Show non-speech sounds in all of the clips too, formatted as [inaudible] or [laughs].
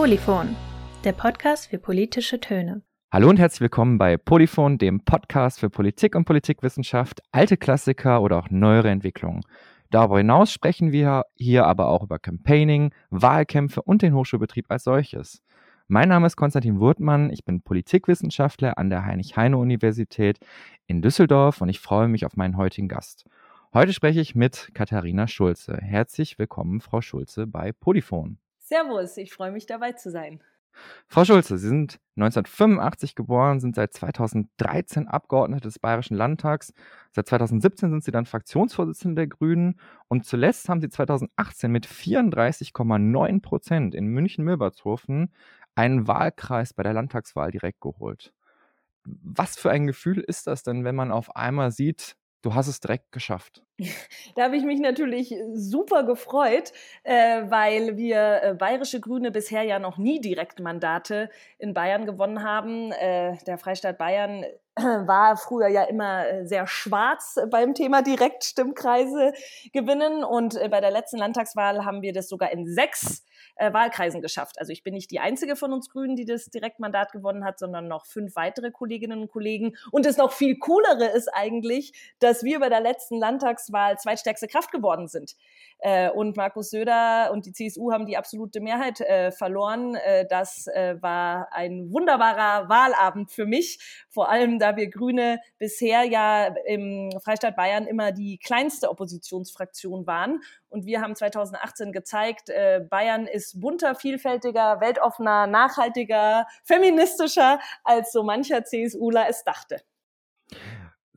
Polyphon, der Podcast für politische Töne. Hallo und herzlich willkommen bei Polyphon, dem Podcast für Politik und Politikwissenschaft, alte Klassiker oder auch neuere Entwicklungen. Darüber hinaus sprechen wir hier aber auch über Campaigning, Wahlkämpfe und den Hochschulbetrieb als solches. Mein Name ist Konstantin Wurtmann, ich bin Politikwissenschaftler an der Heinrich-Heine-Universität in Düsseldorf und ich freue mich auf meinen heutigen Gast. Heute spreche ich mit Katharina Schulze. Herzlich willkommen, Frau Schulze, bei Polyphon. Servus, ich freue mich dabei zu sein. Frau Schulze, Sie sind 1985 geboren, sind seit 2013 Abgeordnete des Bayerischen Landtags. Seit 2017 sind Sie dann Fraktionsvorsitzende der Grünen und zuletzt haben Sie 2018 mit 34,9 Prozent in München-Milbertshofen einen Wahlkreis bei der Landtagswahl direkt geholt. Was für ein Gefühl ist das denn, wenn man auf einmal sieht, du hast es direkt geschafft? [laughs] Da habe ich mich natürlich super gefreut, äh, weil wir äh, bayerische Grüne bisher ja noch nie Direktmandate in Bayern gewonnen haben. Äh, der Freistaat Bayern war früher ja immer äh, sehr schwarz beim Thema Direktstimmkreise gewinnen und äh, bei der letzten Landtagswahl haben wir das sogar in sechs äh, Wahlkreisen geschafft. Also ich bin nicht die einzige von uns Grünen, die das Direktmandat gewonnen hat, sondern noch fünf weitere Kolleginnen und Kollegen. Und das noch viel coolere ist eigentlich, dass wir bei der letzten Landtagswahl zweitstärkste Kraft geworden sind. Äh, und Markus Söder und die CSU haben die absolute Mehrheit äh, verloren. Äh, das äh, war ein wunderbarer Wahlabend für mich, vor allem da wir Grüne bisher ja im Freistaat Bayern immer die kleinste Oppositionsfraktion waren. Und wir haben 2018 gezeigt, äh, Bayern ist bunter, vielfältiger, weltoffener, nachhaltiger, feministischer, als so mancher CSUler es dachte.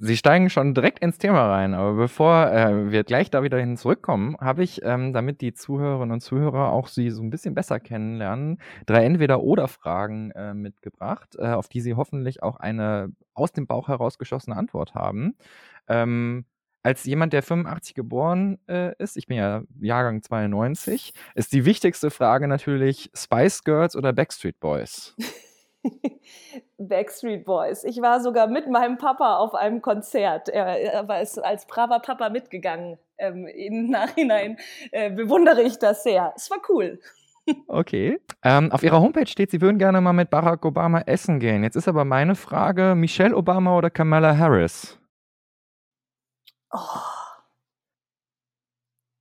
Sie steigen schon direkt ins Thema rein, aber bevor äh, wir gleich da wieder hin zurückkommen, habe ich, ähm, damit die Zuhörerinnen und Zuhörer auch Sie so ein bisschen besser kennenlernen, drei Entweder-Oder-Fragen äh, mitgebracht, äh, auf die Sie hoffentlich auch eine aus dem Bauch herausgeschossene Antwort haben. Ähm, als jemand, der 85 geboren äh, ist, ich bin ja Jahrgang 92, ist die wichtigste Frage natürlich Spice Girls oder Backstreet Boys? [laughs] [laughs] Backstreet Boys. Ich war sogar mit meinem Papa auf einem Konzert. Er, er war als braver Papa mitgegangen. Ähm, Im Nachhinein äh, bewundere ich das sehr. Es war cool. [laughs] Okay. Ähm, auf Ihrer Homepage steht, Sie würden gerne mal mit Barack Obama essen gehen. Jetzt ist aber meine Frage: Michelle Obama oder Kamala Harris? Oh.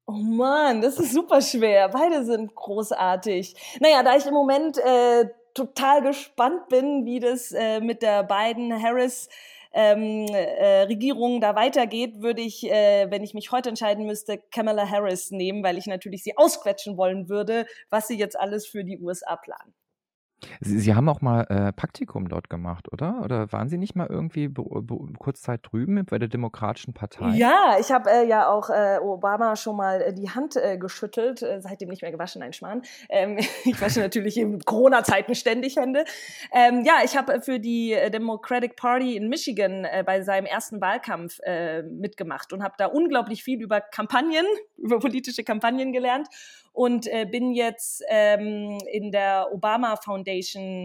Oh Mann, das ist super schwer. Beide sind großartig. Naja, da ich im Moment äh, total gespannt bin, wie das äh, mit der beiden Harris ähm, äh, Regierung da weitergeht, würde ich, äh, wenn ich mich heute entscheiden müsste, Kamala Harris nehmen, weil ich natürlich sie ausquetschen wollen würde, was sie jetzt alles für die USA planen. Sie, Sie haben auch mal äh, Praktikum dort gemacht, oder? Oder waren Sie nicht mal irgendwie be be kurz Zeit drüben bei der Demokratischen Partei? Ja, ich habe äh, ja auch äh, Obama schon mal äh, die Hand äh, geschüttelt, äh, seitdem nicht mehr gewaschen, ein Schmarrn. Ähm, [laughs] ich wasche natürlich in Corona-Zeiten ständig Hände. Ähm, ja, ich habe für die Democratic Party in Michigan bei seinem ersten Wahlkampf mitgemacht und habe da unglaublich viel über Kampagnen, [laughs] über politische Kampagnen gelernt und bin jetzt ähm, in der Obama Foundation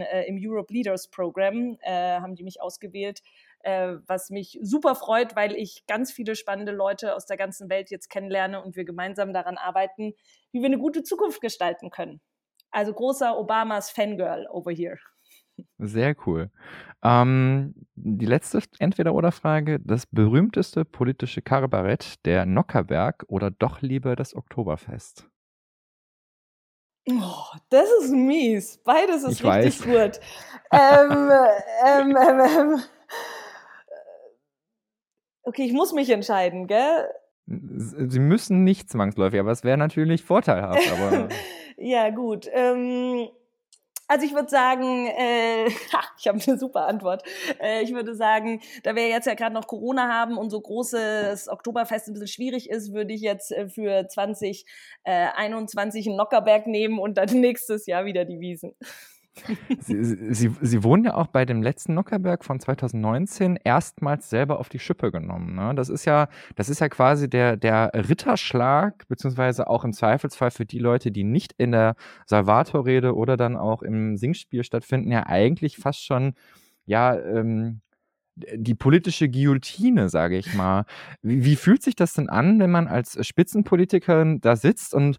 äh, im Europe Leaders Program, äh, haben die mich ausgewählt, äh, was mich super freut, weil ich ganz viele spannende Leute aus der ganzen Welt jetzt kennenlerne und wir gemeinsam daran arbeiten, wie wir eine gute Zukunft gestalten können. Also großer Obamas Fangirl over here. Sehr cool. Ähm, die letzte Entweder-Oder-Frage: Das berühmteste politische Kabarett, der Nockerberg oder doch lieber das Oktoberfest? Oh, das ist mies. Beides ist ich richtig weiß. gut. ähm, ähm, ähm, ähm, okay, ich muss mich entscheiden, gell? Sie müssen nicht zwangsläufig, aber es wäre natürlich vorteilhaft. [laughs] Ja, gut. Ähm, also ich würde sagen, äh, [laughs] ich habe eine super Antwort. Äh, ich würde sagen, da wir jetzt ja gerade noch Corona haben und so großes Oktoberfest ein bisschen schwierig ist, würde ich jetzt äh, für 2021 einen Nockerberg nehmen und dann [laughs] nächstes Jahr wieder die Wiesen. Sie, Sie, Sie wurden ja auch bei dem letzten Nockerberg von 2019 erstmals selber auf die Schippe genommen. Ne? Das ist ja, das ist ja quasi der, der Ritterschlag, beziehungsweise auch im Zweifelsfall für die Leute, die nicht in der Salvatorrede oder dann auch im Singspiel stattfinden, ja eigentlich fast schon, ja, ähm, die politische Guillotine, sage ich mal. Wie, wie fühlt sich das denn an, wenn man als Spitzenpolitikerin da sitzt und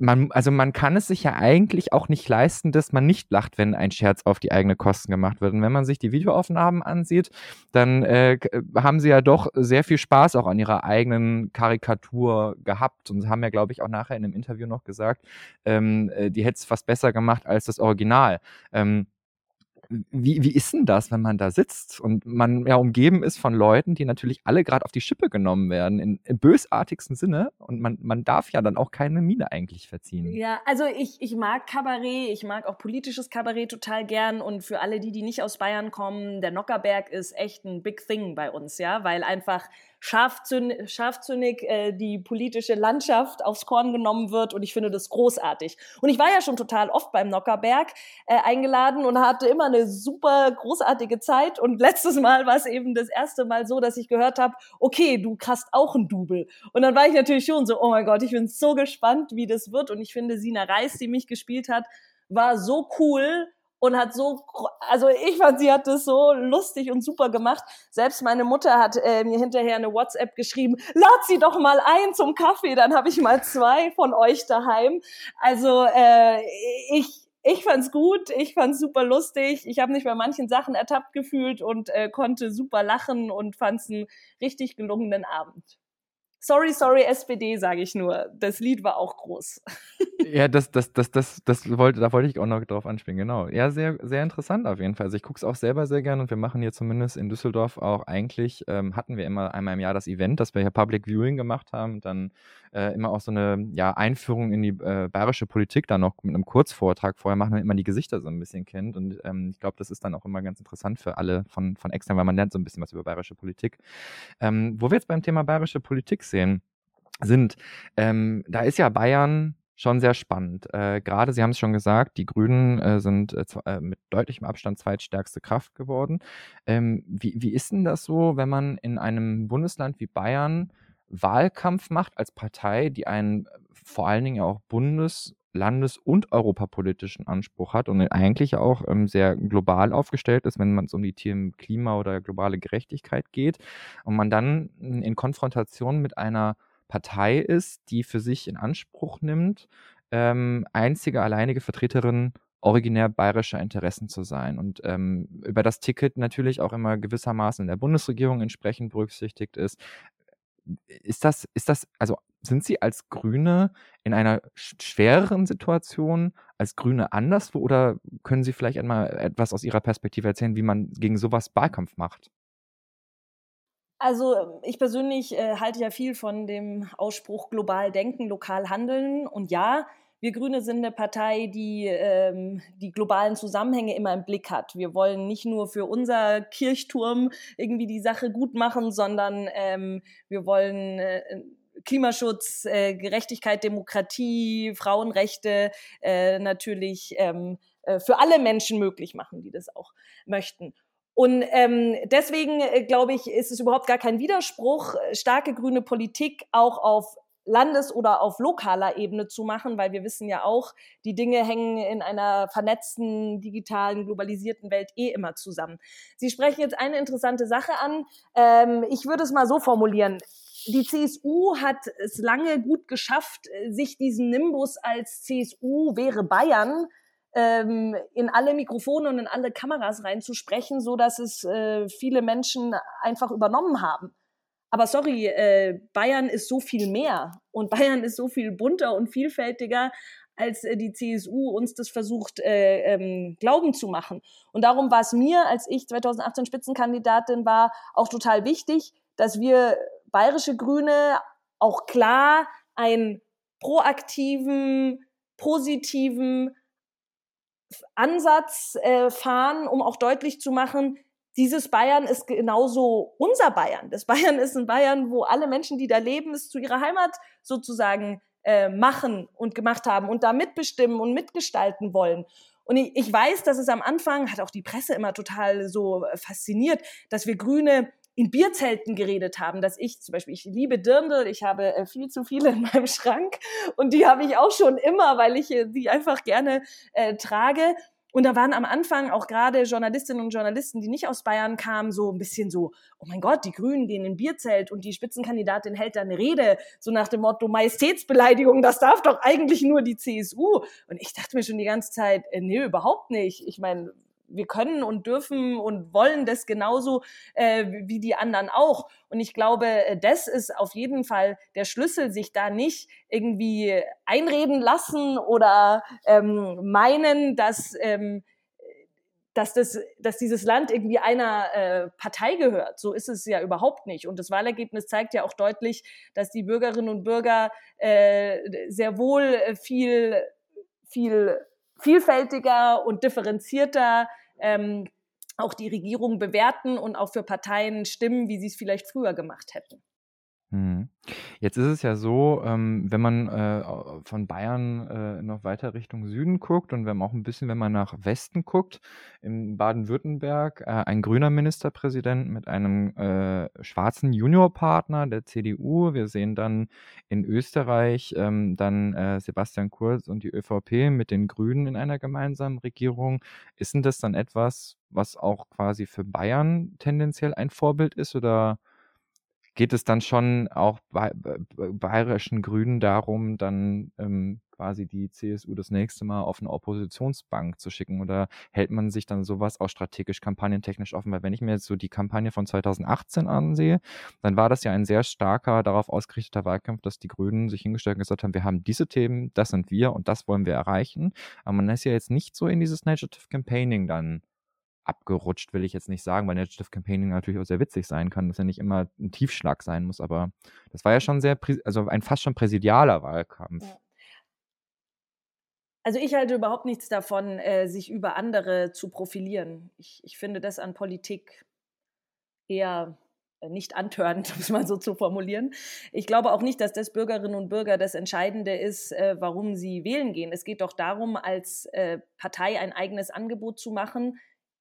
man, also man kann es sich ja eigentlich auch nicht leisten, dass man nicht lacht, wenn ein Scherz auf die eigene Kosten gemacht wird. Und wenn man sich die Videoaufnahmen ansieht, dann äh, haben sie ja doch sehr viel Spaß auch an ihrer eigenen Karikatur gehabt und haben ja, glaube ich, auch nachher in einem Interview noch gesagt, ähm, äh, die hätte es fast besser gemacht als das Original. Ähm, wie, wie ist denn das, wenn man da sitzt und man ja umgeben ist von Leuten, die natürlich alle gerade auf die Schippe genommen werden, in, im bösartigsten Sinne und man, man darf ja dann auch keine Miene eigentlich verziehen. Ja, also ich, ich mag Kabarett, ich mag auch politisches Kabarett total gern und für alle die, die nicht aus Bayern kommen, der Nockerberg ist echt ein Big Thing bei uns, ja, weil einfach scharfzündig äh, die politische Landschaft aufs Korn genommen wird und ich finde das großartig. Und ich war ja schon total oft beim Nockerberg äh, eingeladen und hatte immer eine super großartige Zeit und letztes Mal war es eben das erste Mal so, dass ich gehört habe, okay, du hast auch ein Double. Und dann war ich natürlich schon so, oh mein Gott, ich bin so gespannt, wie das wird und ich finde Sina Reis, die mich gespielt hat, war so cool und hat so, also ich fand, sie hat das so lustig und super gemacht. Selbst meine Mutter hat äh, mir hinterher eine WhatsApp geschrieben, lad sie doch mal ein zum Kaffee, dann habe ich mal zwei von euch daheim. Also äh, ich, ich fand's gut, ich fand's super lustig. Ich habe mich bei manchen Sachen ertappt gefühlt und äh, konnte super lachen und fand's einen richtig gelungenen Abend. Sorry, sorry, SPD, sage ich nur. Das Lied war auch groß. [laughs] ja, das, das, das, das, das wollte, da wollte ich auch noch drauf anspielen, genau. Ja, sehr, sehr interessant auf jeden Fall. Also ich gucke es auch selber sehr gern und wir machen hier zumindest in Düsseldorf auch eigentlich, ähm, hatten wir immer einmal im Jahr das Event, dass wir hier Public Viewing gemacht haben, dann äh, immer auch so eine ja, Einführung in die äh, bayerische Politik dann noch mit einem Kurzvortrag vorher machen, damit man die Gesichter so ein bisschen kennt. Und ähm, ich glaube, das ist dann auch immer ganz interessant für alle von, von extern, weil man lernt so ein bisschen was über bayerische Politik. Ähm, wo wir jetzt beim Thema bayerische Politik sehen, sind, ähm, da ist ja Bayern schon sehr spannend. Äh, Gerade, Sie haben es schon gesagt, die Grünen äh, sind äh, äh, mit deutlichem Abstand zweitstärkste Kraft geworden. Ähm, wie, wie ist denn das so, wenn man in einem Bundesland wie Bayern Wahlkampf macht als Partei, die einen vor allen Dingen auch Bundes-, Landes- und europapolitischen Anspruch hat und eigentlich auch ähm, sehr global aufgestellt ist, wenn es um die Themen Klima oder globale Gerechtigkeit geht. Und man dann in Konfrontation mit einer Partei ist, die für sich in Anspruch nimmt, ähm, einzige alleinige Vertreterin originär bayerischer Interessen zu sein. Und ähm, über das Ticket natürlich auch immer gewissermaßen in der Bundesregierung entsprechend berücksichtigt ist, ist das, ist das, also sind Sie als Grüne in einer schwereren Situation als Grüne anderswo oder können Sie vielleicht einmal etwas aus Ihrer Perspektive erzählen, wie man gegen sowas Wahlkampf macht? Also ich persönlich äh, halte ja viel von dem Ausspruch global denken, lokal handeln. Und ja, wir Grüne sind eine Partei, die ähm, die globalen Zusammenhänge immer im Blick hat. Wir wollen nicht nur für unser Kirchturm irgendwie die Sache gut machen, sondern ähm, wir wollen äh, Klimaschutz, äh, Gerechtigkeit, Demokratie, Frauenrechte äh, natürlich ähm, äh, für alle Menschen möglich machen, die das auch möchten. Und ähm, deswegen äh, glaube ich, ist es überhaupt gar kein Widerspruch, starke grüne Politik auch auf Landes- oder auf lokaler Ebene zu machen, weil wir wissen ja auch, die Dinge hängen in einer vernetzten, digitalen, globalisierten Welt eh immer zusammen. Sie sprechen jetzt eine interessante Sache an. Ähm, ich würde es mal so formulieren. Die CSU hat es lange gut geschafft, sich diesen Nimbus als CSU wäre Bayern ähm, in alle Mikrofone und in alle Kameras reinzusprechen, so dass es äh, viele Menschen einfach übernommen haben. Aber sorry, äh, Bayern ist so viel mehr und Bayern ist so viel bunter und vielfältiger, als äh, die CSU uns das versucht äh, ähm, glauben zu machen. Und darum war es mir, als ich 2018 Spitzenkandidatin war, auch total wichtig, dass wir bayerische Grüne auch klar einen proaktiven, positiven Ansatz äh, fahren, um auch deutlich zu machen, dieses Bayern ist genauso unser Bayern. Das Bayern ist ein Bayern, wo alle Menschen, die da leben, es zu ihrer Heimat sozusagen äh, machen und gemacht haben und da mitbestimmen und mitgestalten wollen. Und ich, ich weiß, dass es am Anfang, hat auch die Presse immer total so äh, fasziniert, dass wir Grüne in Bierzelten geredet haben, dass ich zum Beispiel, ich liebe Dirndl, ich habe äh, viel zu viele in meinem Schrank und die habe ich auch schon immer, weil ich äh, die einfach gerne äh, trage. Und da waren am Anfang auch gerade Journalistinnen und Journalisten, die nicht aus Bayern kamen, so ein bisschen so, oh mein Gott, die Grünen gehen in Bierzelt und die Spitzenkandidatin hält da eine Rede, so nach dem Motto Majestätsbeleidigung, das darf doch eigentlich nur die CSU. Und ich dachte mir schon die ganze Zeit, äh, nee, überhaupt nicht. Ich meine, wir können und dürfen und wollen das genauso äh, wie die anderen auch. Und ich glaube, äh, das ist auf jeden Fall der Schlüssel, sich da nicht irgendwie einreden lassen oder ähm, meinen, dass ähm, dass, das, dass dieses Land irgendwie einer äh, Partei gehört. So ist es ja überhaupt nicht. Und das Wahlergebnis zeigt ja auch deutlich, dass die Bürgerinnen und Bürger äh, sehr wohl äh, viel, viel vielfältiger und differenzierter ähm, auch die Regierung bewerten und auch für Parteien stimmen, wie sie es vielleicht früher gemacht hätten. Mhm. Jetzt ist es ja so, ähm, wenn man äh, von Bayern äh, noch weiter Richtung Süden guckt und wenn man auch ein bisschen, wenn man nach Westen guckt, in Baden-Württemberg äh, ein grüner Ministerpräsident mit einem äh, schwarzen Juniorpartner der CDU. Wir sehen dann in Österreich ähm, dann äh, Sebastian Kurz und die ÖVP mit den Grünen in einer gemeinsamen Regierung. Ist denn das dann etwas, was auch quasi für Bayern tendenziell ein Vorbild ist oder geht es dann schon auch bei bayerischen Grünen darum, dann ähm, quasi die CSU das nächste Mal auf eine Oppositionsbank zu schicken? Oder hält man sich dann sowas auch strategisch kampagnentechnisch offen? Weil wenn ich mir jetzt so die Kampagne von 2018 ansehe, dann war das ja ein sehr starker, darauf ausgerichteter Wahlkampf, dass die Grünen sich hingestellt und gesagt haben, wir haben diese Themen, das sind wir und das wollen wir erreichen. Aber man ist ja jetzt nicht so in dieses Narrative Campaigning dann abgerutscht, will ich jetzt nicht sagen, weil Narrative Campaigning natürlich auch sehr witzig sein kann, dass ja nicht immer ein Tiefschlag sein muss, aber das war ja schon sehr, also ein fast schon präsidialer Wahlkampf. Ja. Also ich halte überhaupt nichts davon, äh, sich über andere zu profilieren. Ich, ich finde das an Politik eher äh, nicht antörend, [laughs] um es mal so zu formulieren. Ich glaube auch nicht, dass das Bürgerinnen und Bürger das Entscheidende ist, äh, warum sie wählen gehen. Es geht doch darum, als äh, Partei ein eigenes Angebot zu machen,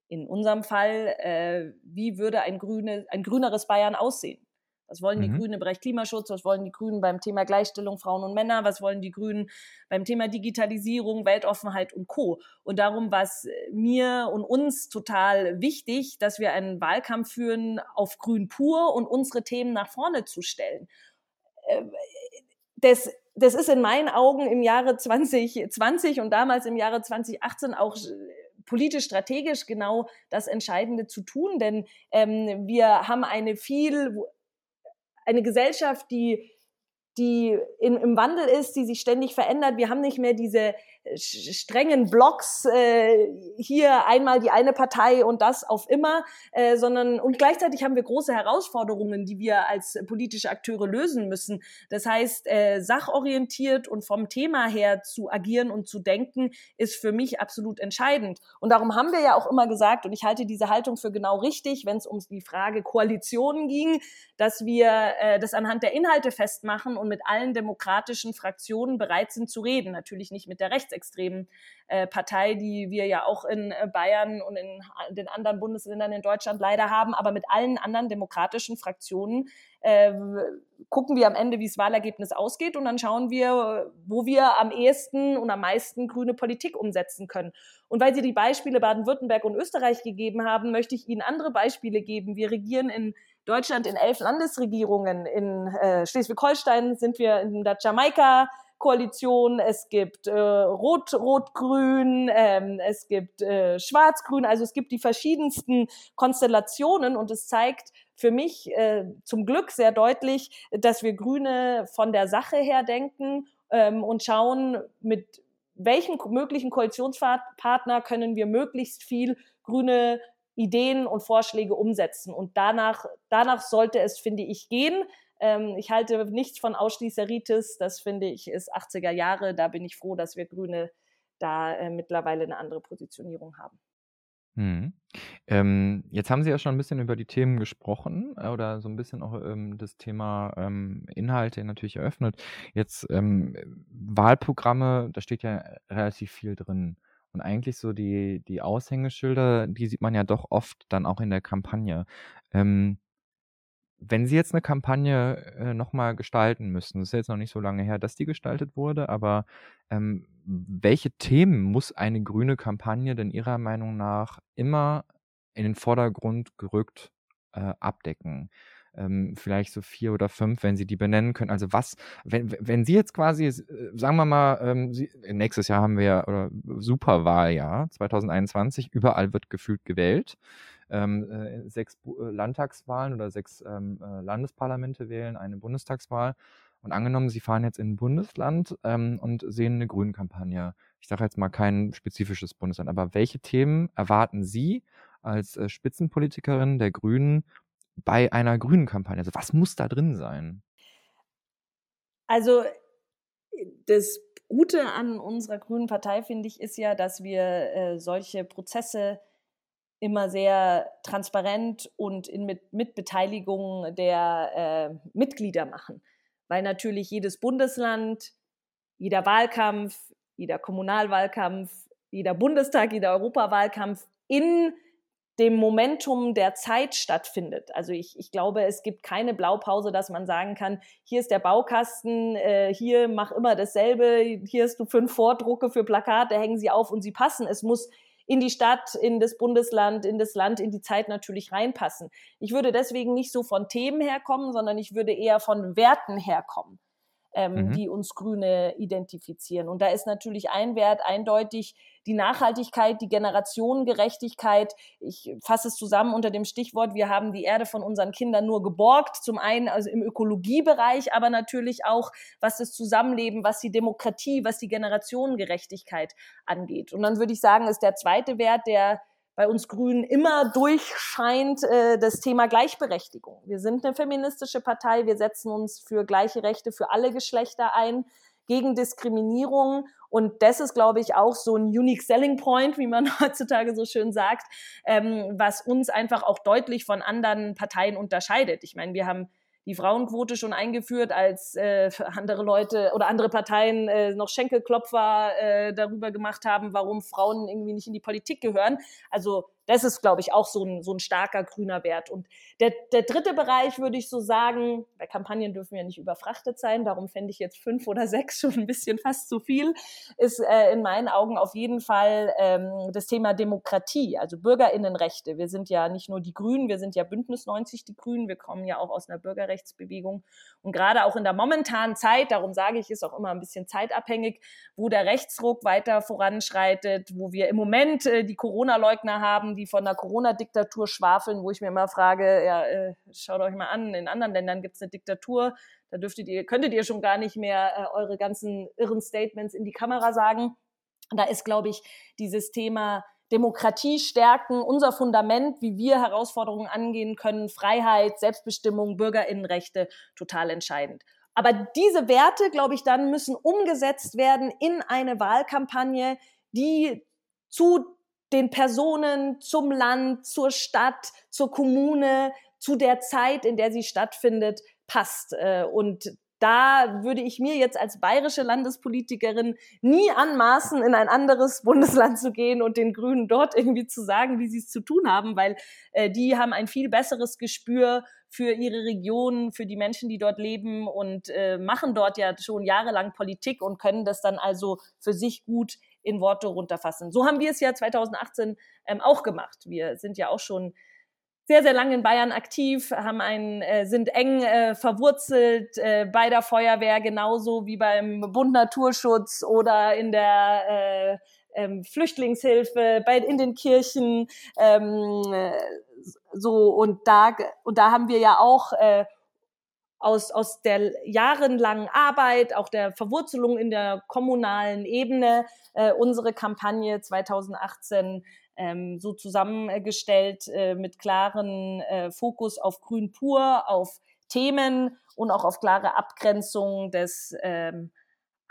in unserem Fall, äh, wie würde ein, grüne, ein grüneres Bayern aussehen? Was wollen die mhm. Grünen im Bereich Klimaschutz? Was wollen die Grünen beim Thema Gleichstellung Frauen und Männer? Was wollen die Grünen beim Thema Digitalisierung, Weltoffenheit und Co. Und darum war es mir und uns total wichtig, dass wir einen Wahlkampf führen auf Grün pur und unsere Themen nach vorne zu stellen. Äh, das, das ist in meinen Augen im Jahre 2020 und damals im Jahre 2018 auch politisch strategisch genau das Entscheidende zu tun, denn ähm, wir haben eine viel eine Gesellschaft, die die in, im Wandel ist, die sich ständig verändert. Wir haben nicht mehr diese strengen Blocks, äh, hier einmal die eine Partei und das auf immer, äh, sondern und gleichzeitig haben wir große Herausforderungen, die wir als politische Akteure lösen müssen. Das heißt, äh, sachorientiert und vom Thema her zu agieren und zu denken, ist für mich absolut entscheidend. Und darum haben wir ja auch immer gesagt, und ich halte diese Haltung für genau richtig, wenn es um die Frage Koalitionen ging, dass wir äh, das anhand der Inhalte festmachen und mit allen demokratischen Fraktionen bereit sind zu reden. Natürlich nicht mit der Rechts rechtsextremen äh, Partei, die wir ja auch in äh, Bayern und in den anderen Bundesländern in Deutschland leider haben, aber mit allen anderen demokratischen Fraktionen äh, gucken wir am Ende, wie das Wahlergebnis ausgeht und dann schauen wir, wo wir am ehesten und am meisten grüne Politik umsetzen können. Und weil Sie die Beispiele Baden-Württemberg und Österreich gegeben haben, möchte ich Ihnen andere Beispiele geben. Wir regieren in Deutschland in elf Landesregierungen. In äh, Schleswig-Holstein sind wir in der Jamaika Koalition, es gibt äh, Rot, Rot-Grün, ähm, es gibt äh, Schwarz-Grün, also es gibt die verschiedensten Konstellationen und es zeigt für mich äh, zum Glück sehr deutlich, dass wir Grüne von der Sache her denken ähm, und schauen, mit welchen möglichen Koalitionspartner können wir möglichst viel grüne Ideen und Vorschläge umsetzen. Und danach, danach sollte es, finde ich, gehen. Ähm, ich halte nichts von Ausschließeritis. Das finde ich ist 80er Jahre. Da bin ich froh, dass wir Grüne da äh, mittlerweile eine andere Positionierung haben. Mhm. Ähm, jetzt haben Sie ja schon ein bisschen über die Themen gesprochen äh, oder so ein bisschen auch ähm, das Thema ähm, Inhalte natürlich eröffnet. Jetzt ähm, Wahlprogramme, da steht ja relativ viel drin. Und eigentlich so die, die Aushängeschilder, die sieht man ja doch oft dann auch in der Kampagne. Ähm, wenn Sie jetzt eine Kampagne äh, nochmal gestalten müssten, das ist jetzt noch nicht so lange her, dass die gestaltet wurde, aber ähm, welche Themen muss eine grüne Kampagne denn Ihrer Meinung nach immer in den Vordergrund gerückt äh, abdecken? Ähm, vielleicht so vier oder fünf, wenn Sie die benennen können. Also was, wenn, wenn Sie jetzt quasi, äh, sagen wir mal, ähm, Sie, nächstes Jahr haben wir ja, oder Superwahljahr 2021, überall wird gefühlt gewählt ähm, äh, sechs äh, Landtagswahlen oder sechs ähm, äh, Landesparlamente wählen, eine Bundestagswahl. Und angenommen, Sie fahren jetzt in ein Bundesland ähm, und sehen eine Grünen-Kampagne. Ich sage jetzt mal kein spezifisches Bundesland, aber welche Themen erwarten Sie als äh, Spitzenpolitikerin der Grünen bei einer grünen Kampagne? Also was muss da drin sein? Also das Gute an unserer grünen Partei, finde ich, ist ja, dass wir äh, solche Prozesse immer sehr transparent und in mit, Mitbeteiligung der äh, Mitglieder machen. Weil natürlich jedes Bundesland, jeder Wahlkampf, jeder Kommunalwahlkampf, jeder Bundestag, jeder Europawahlkampf in dem Momentum der Zeit stattfindet. Also ich, ich glaube, es gibt keine Blaupause, dass man sagen kann, hier ist der Baukasten, äh, hier mach immer dasselbe, hier hast du fünf Vordrucke für Plakate, hängen sie auf und sie passen. Es muss in die Stadt, in das Bundesland, in das Land, in die Zeit natürlich reinpassen. Ich würde deswegen nicht so von Themen herkommen, sondern ich würde eher von Werten herkommen ähm, mhm. die uns Grüne identifizieren. Und da ist natürlich ein Wert eindeutig die Nachhaltigkeit, die Generationengerechtigkeit. Ich fasse es zusammen unter dem Stichwort, wir haben die Erde von unseren Kindern nur geborgt, zum einen also im Ökologiebereich, aber natürlich auch was das Zusammenleben, was die Demokratie, was die Generationengerechtigkeit angeht. Und dann würde ich sagen, ist der zweite Wert, der bei uns Grünen immer durchscheint äh, das Thema Gleichberechtigung. Wir sind eine feministische Partei, wir setzen uns für gleiche Rechte für alle Geschlechter ein, gegen Diskriminierung. Und das ist, glaube ich, auch so ein Unique Selling Point, wie man [laughs] heutzutage so schön sagt, ähm, was uns einfach auch deutlich von anderen Parteien unterscheidet. Ich meine, wir haben die Frauenquote schon eingeführt, als äh, andere Leute oder andere Parteien äh, noch Schenkelklopfer äh, darüber gemacht haben, warum Frauen irgendwie nicht in die Politik gehören. Also das ist, glaube ich, auch so ein, so ein starker grüner Wert. Und der, der dritte Bereich würde ich so sagen, bei Kampagnen dürfen wir nicht überfrachtet sein, darum fände ich jetzt fünf oder sechs schon ein bisschen fast zu viel, ist äh, in meinen Augen auf jeden Fall ähm, das Thema Demokratie, also Bürgerinnenrechte. Wir sind ja nicht nur die Grünen, wir sind ja Bündnis 90 die Grünen, wir kommen ja auch aus einer Bürgerrechtsbewegung. Und gerade auch in der momentanen Zeit, darum sage ich, ist auch immer ein bisschen zeitabhängig, wo der Rechtsruck weiter voranschreitet, wo wir im Moment äh, die Corona-Leugner haben, die von der Corona-Diktatur schwafeln, wo ich mir immer frage, ja, äh, schaut euch mal an, in anderen Ländern gibt es eine Diktatur, da dürftet ihr, könntet ihr schon gar nicht mehr äh, eure ganzen irren Statements in die Kamera sagen. Da ist, glaube ich, dieses Thema Demokratie stärken, unser Fundament, wie wir Herausforderungen angehen können, Freiheit, Selbstbestimmung, Bürgerinnenrechte, total entscheidend. Aber diese Werte, glaube ich, dann müssen umgesetzt werden in eine Wahlkampagne, die zu den Personen, zum Land, zur Stadt, zur Kommune, zu der Zeit, in der sie stattfindet, passt. Äh, und da würde ich mir jetzt als bayerische Landespolitikerin nie anmaßen, in ein anderes [laughs] Bundesland zu gehen und den Grünen dort irgendwie zu sagen, wie sie es zu tun haben, weil äh, die haben ein viel besseres Gespür für ihre Region, für die Menschen, die dort leben und äh, machen dort ja schon jahrelang Politik und können das dann also für sich gut in Worte runterfassen. So haben wir es ja 2018 ähm, auch gemacht. Wir sind ja auch schon sehr, sehr lange in Bayern aktiv, haben einen, äh, sind eng äh, verwurzelt äh, bei der Feuerwehr, genauso wie beim Bund Naturschutz oder in der äh, ähm, Flüchtlingshilfe, bei, in den Kirchen. Ähm, äh, so und da und da haben wir ja auch äh, aus, aus der jahrelangen Arbeit, auch der Verwurzelung in der kommunalen Ebene, äh, unsere Kampagne 2018 ähm, so zusammengestellt äh, mit klaren äh, Fokus auf Grün pur, auf Themen und auch auf klare Abgrenzung des ähm,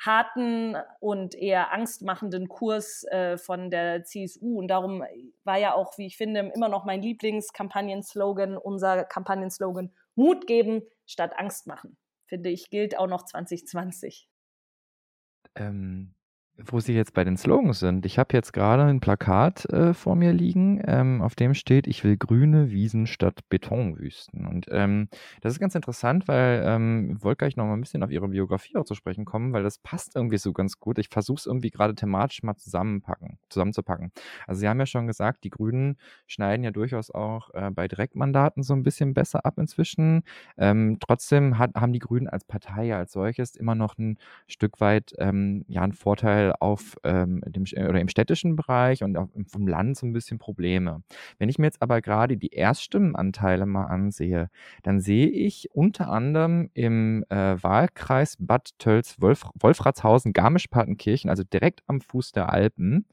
harten und eher angstmachenden Kurs äh, von der CSU. Und darum war ja auch, wie ich finde, immer noch mein Lieblingskampagnenslogan, unser Kampagnenslogan Mut geben statt Angst machen. Finde ich, gilt auch noch 2020. Ähm, wo Sie jetzt bei den Slogans sind. Ich habe jetzt gerade ein Plakat äh, vor mir liegen, ähm, auf dem steht, ich will grüne Wiesen statt Betonwüsten. Und ähm, das ist ganz interessant, weil ähm, ich wollte gleich noch mal ein bisschen auf Ihre Biografie auch zu sprechen kommen, weil das passt irgendwie so ganz gut. Ich versuche es irgendwie gerade thematisch mal zusammenpacken, zusammenzupacken. Also Sie haben ja schon gesagt, die Grünen schneiden ja durchaus auch äh, bei Direktmandaten so ein bisschen besser ab inzwischen. Ähm, trotzdem hat, haben die Grünen als Partei als solches immer noch ein Stück weit ähm, ja einen Vorteil auf ähm, dem, oder im städtischen Bereich und auch vom Land so ein bisschen Probleme. Wenn ich mir jetzt aber gerade die Erststimmenanteile mal ansehe, dann sehe ich unter anderem im äh, Wahlkreis Bad Tölz, Wolf, Wolfratshausen, Garmisch-Partenkirchen, also direkt am Fuß der Alpen,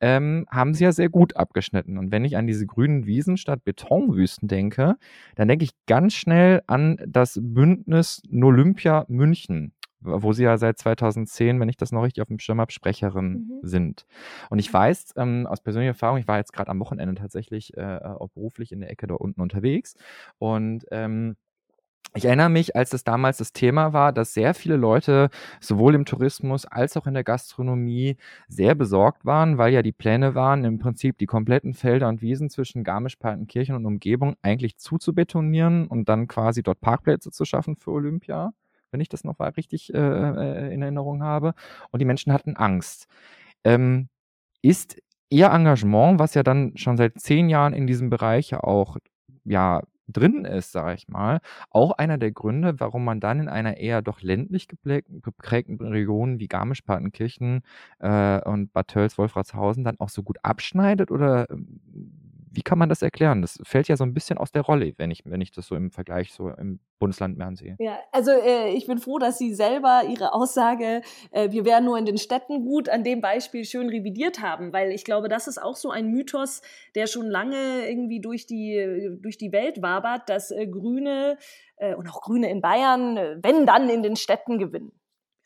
ähm, haben sie ja sehr gut abgeschnitten. Und wenn ich an diese grünen Wiesen statt Betonwüsten denke, dann denke ich ganz schnell an das Bündnis Olympia München wo sie ja seit 2010, wenn ich das noch richtig auf dem Schirm habe, Sprecherin mhm. sind. Und ich weiß ähm, aus persönlicher Erfahrung, ich war jetzt gerade am Wochenende tatsächlich äh, auch beruflich in der Ecke da unten unterwegs und ähm, ich erinnere mich, als das damals das Thema war, dass sehr viele Leute sowohl im Tourismus als auch in der Gastronomie sehr besorgt waren, weil ja die Pläne waren, im Prinzip die kompletten Felder und Wiesen zwischen Garmisch-Partenkirchen und Umgebung eigentlich zuzubetonieren und dann quasi dort Parkplätze zu schaffen für Olympia wenn ich das noch mal richtig äh, äh, in Erinnerung habe. Und die Menschen hatten Angst. Ähm, ist Ihr Engagement, was ja dann schon seit zehn Jahren in diesem Bereich ja auch ja, drin ist, sage ich mal, auch einer der Gründe, warum man dann in einer eher doch ländlich geprägten Region wie Garmisch-Partenkirchen äh, und Bad Tölz-Wolfratshausen dann auch so gut abschneidet? Oder ähm, wie kann man das erklären? Das fällt ja so ein bisschen aus der Rolle, wenn ich, wenn ich das so im Vergleich so im Bundesland mehr ansehe. Ja, also äh, ich bin froh, dass Sie selber Ihre Aussage, äh, wir wären nur in den Städten gut, an dem Beispiel schön revidiert haben, weil ich glaube, das ist auch so ein Mythos, der schon lange irgendwie durch die, durch die Welt wabert, dass äh, Grüne äh, und auch Grüne in Bayern, äh, wenn dann in den Städten gewinnen.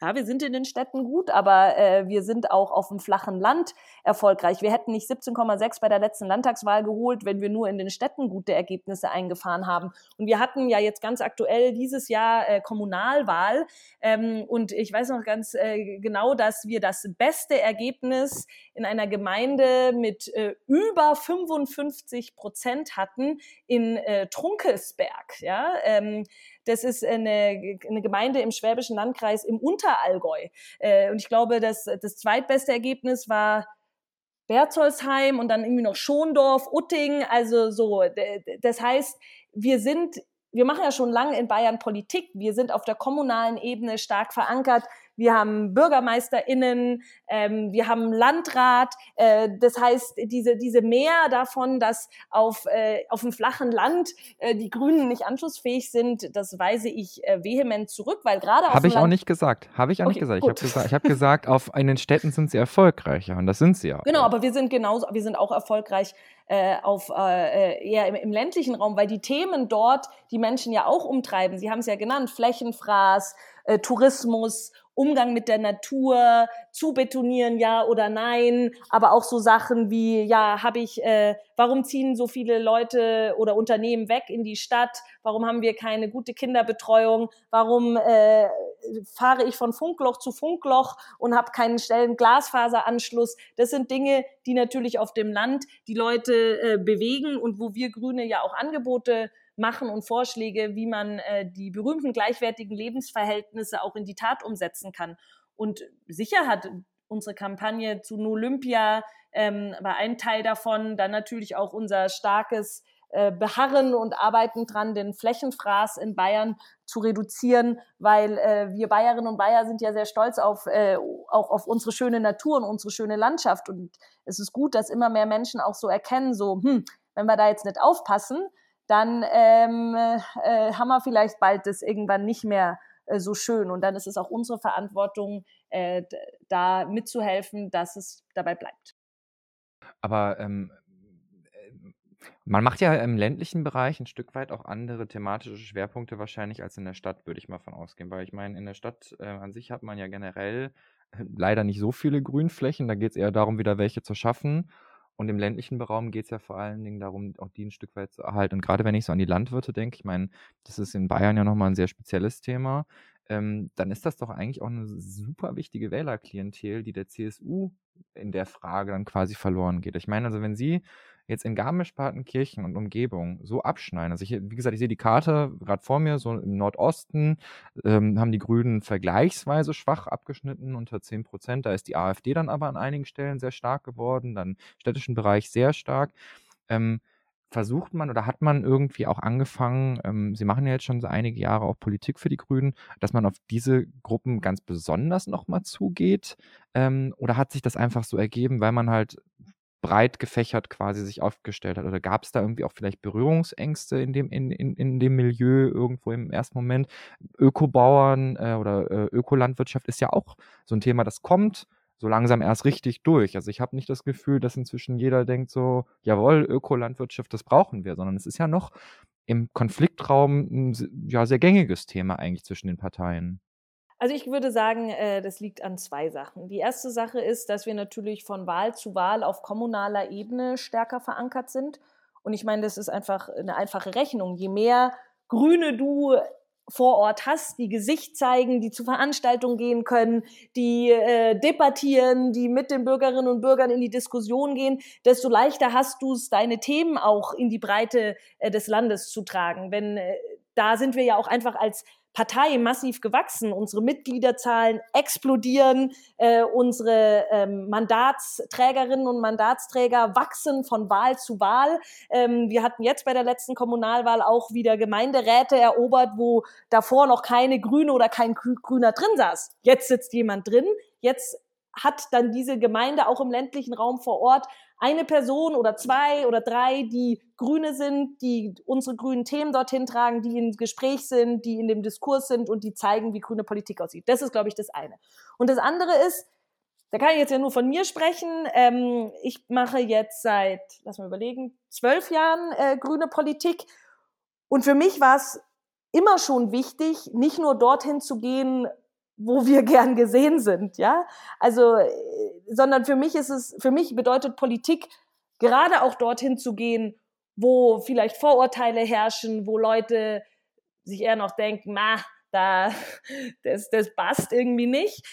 Ja, wir sind in den Städten gut, aber äh, wir sind auch auf dem flachen Land erfolgreich. Wir hätten nicht 17,6 bei der letzten Landtagswahl geholt, wenn wir nur in den Städten gute Ergebnisse eingefahren haben. Und wir hatten ja jetzt ganz aktuell dieses Jahr äh, Kommunalwahl. Ähm, und ich weiß noch ganz äh, genau, dass wir das beste Ergebnis in einer Gemeinde mit äh, über 55 Prozent hatten in äh, Trunkesberg. Ja, ähm, das ist eine, eine Gemeinde im Schwäbischen Landkreis im Unterallgäu. Äh, und ich glaube, das, das zweitbeste Ergebnis war Berzolsheim und dann irgendwie noch Schondorf, Utting, also so. Das heißt, wir sind wir machen ja schon lange in Bayern Politik. Wir sind auf der kommunalen Ebene stark verankert wir haben BürgermeisterInnen, ähm, wir haben Landrat. Äh, das heißt, diese, diese Mehr davon, dass auf, äh, auf dem flachen Land äh, die Grünen nicht anschlussfähig sind, das weise ich äh, vehement zurück, weil gerade Habe ich Land auch nicht gesagt. Habe ich auch okay, nicht gesagt. Ich habe gesagt, hab gesagt, auf in den Städten sind sie erfolgreicher und das sind sie auch. Genau, aber wir sind genauso, wir sind auch erfolgreich äh, auf äh, äh, eher im, im, ländlichen Raum, weil die Themen dort die Menschen ja auch umtreiben. Sie haben es ja genannt, Flächenfraß, äh, Tourismus Umgang mit der Natur, zu betonieren, ja oder nein, aber auch so Sachen wie, ja, habe ich, äh, warum ziehen so viele Leute oder Unternehmen weg in die Stadt? Warum haben wir keine gute Kinderbetreuung? Warum äh, fahre ich von Funkloch zu Funkloch und habe keinen schnellen Glasfaseranschluss? Das sind Dinge, die natürlich auf dem Land die Leute äh, bewegen und wo wir Grüne ja auch Angebote machen und Vorschläge, wie man äh, die berühmten gleichwertigen Lebensverhältnisse auch in die Tat umsetzen kann. Und sicher hat unsere Kampagne zu Olympia ähm, war ein Teil davon, dann natürlich auch unser starkes äh, Beharren und Arbeiten dran, den Flächenfraß in Bayern zu reduzieren, weil äh, wir Bayerinnen und Bayer sind ja sehr stolz auf äh, auch auf unsere schöne Natur und unsere schöne Landschaft und es ist gut, dass immer mehr Menschen auch so erkennen, so hm, wenn wir da jetzt nicht aufpassen, dann ähm, äh, haben wir vielleicht bald das irgendwann nicht mehr äh, so schön. Und dann ist es auch unsere Verantwortung, äh, da mitzuhelfen, dass es dabei bleibt. Aber ähm, äh, man macht ja im ländlichen Bereich ein Stück weit auch andere thematische Schwerpunkte wahrscheinlich als in der Stadt, würde ich mal von ausgehen. Weil ich meine, in der Stadt äh, an sich hat man ja generell äh, leider nicht so viele Grünflächen. Da geht es eher darum, wieder welche zu schaffen. Und im ländlichen Raum geht es ja vor allen Dingen darum, auch die ein Stück weit zu erhalten. Und gerade wenn ich so an die Landwirte denke, ich meine, das ist in Bayern ja nochmal ein sehr spezielles Thema. ähm, dann ist das doch eigentlich auch eine super wichtige Wählerklientel, die der CSU in der Frage dann quasi verloren geht. Ich meine, also wenn Sie jetzt in Garmisch-Partenkirchen und Umgebung so abschneiden, also ich, wie gesagt, ich sehe die Karte gerade vor mir, so im Nordosten ähm, haben die Grünen vergleichsweise schwach abgeschnitten, unter 10 Prozent. Da ist die AfD dann aber an einigen Stellen sehr stark geworden, dann im städtischen Bereich sehr stark. Ähm, versucht man oder hat man irgendwie auch angefangen, ähm, Sie machen ja jetzt schon so einige Jahre auch Politik für die Grünen, dass man auf diese Gruppen ganz besonders nochmal zugeht? Ähm, oder hat sich das einfach so ergeben, weil man halt breit gefächert quasi sich aufgestellt hat? Oder gab es da irgendwie auch vielleicht Berührungsängste in dem, in, in, in dem Milieu irgendwo im ersten Moment? Ökobauern äh, oder äh, Ökolandwirtschaft ist ja auch so ein Thema, das kommt so langsam erst richtig durch. Also ich habe nicht das Gefühl, dass inzwischen jeder denkt so, jawohl, Ökolandwirtschaft, das brauchen wir, sondern es ist ja noch im Konfliktraum ein ja, sehr gängiges Thema eigentlich zwischen den Parteien. Also ich würde sagen, äh, das liegt an zwei Sachen. Die erste Sache ist, dass wir natürlich von Wahl zu Wahl auf kommunaler Ebene stärker verankert sind. Und ich meine, das ist einfach eine einfache Rechnung. Je mehr Grüne du vor Ort hast, die Gesicht zeigen, die zu Veranstaltungen gehen können, die äh, debattieren, die mit den Bürgerinnen und Bürgern in die Diskussion gehen, desto leichter hast du es, deine Themen auch in die Breite äh, des Landes zu tragen. Wenn äh, da sind wir ja auch einfach als Partei massiv gewachsen. Unsere Mitgliederzahlen explodieren, äh, unsere ähm, Mandatsträgerinnen und Mandatsträger wachsen von Wahl zu Wahl. Ähm, wir hatten jetzt bei der letzten Kommunalwahl auch wieder Gemeinderäte erobert, wo davor noch keine Grüne oder kein Grüner drin saß. Jetzt sitzt jemand drin. Jetzt hat dann diese Gemeinde auch im ländlichen Raum vor Ort eine Person oder zwei oder drei, die Grüne sind, die unsere grünen Themen dorthin tragen, die im Gespräch sind, die in dem Diskurs sind und die zeigen, wie grüne Politik aussieht. Das ist, glaube ich, das eine. Und das andere ist, da kann ich jetzt ja nur von mir sprechen. Ähm, ich mache jetzt seit, lass mal überlegen, zwölf Jahren äh, grüne Politik. Und für mich war es immer schon wichtig, nicht nur dorthin zu gehen, wo wir [laughs] gern gesehen sind, ja. Also, äh, sondern für mich ist es, für mich bedeutet Politik gerade auch dorthin zu gehen, wo vielleicht Vorurteile herrschen, wo Leute sich eher noch denken, na, da, [laughs] das, das passt irgendwie nicht.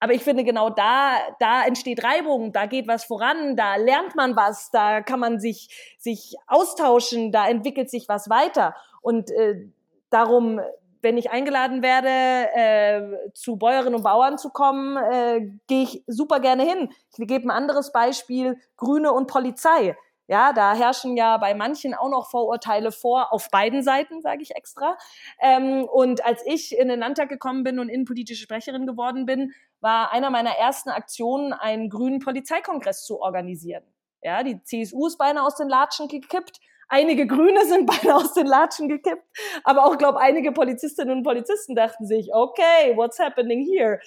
Aber ich finde genau da, da entsteht Reibung, da geht was voran, da lernt man was, da kann man sich, sich austauschen, da entwickelt sich was weiter. Und äh, darum wenn ich eingeladen werde, äh, zu Bäuerinnen und Bauern zu kommen, äh, gehe ich super gerne hin. Ich gebe ein anderes Beispiel, Grüne und Polizei. Ja, da herrschen ja bei manchen auch noch Vorurteile vor, auf beiden Seiten, sage ich extra. Ähm, und als ich in den Landtag gekommen bin und innenpolitische Sprecherin geworden bin, war einer meiner ersten Aktionen, einen grünen Polizeikongress zu organisieren. Ja, die CSU ist beinahe aus den Latschen gekippt. Einige Grüne sind [laughs] beinahe aus den Latschen gekippt, aber auch, glaube einige Polizistinnen und Polizisten dachten sich, okay, what's happening here?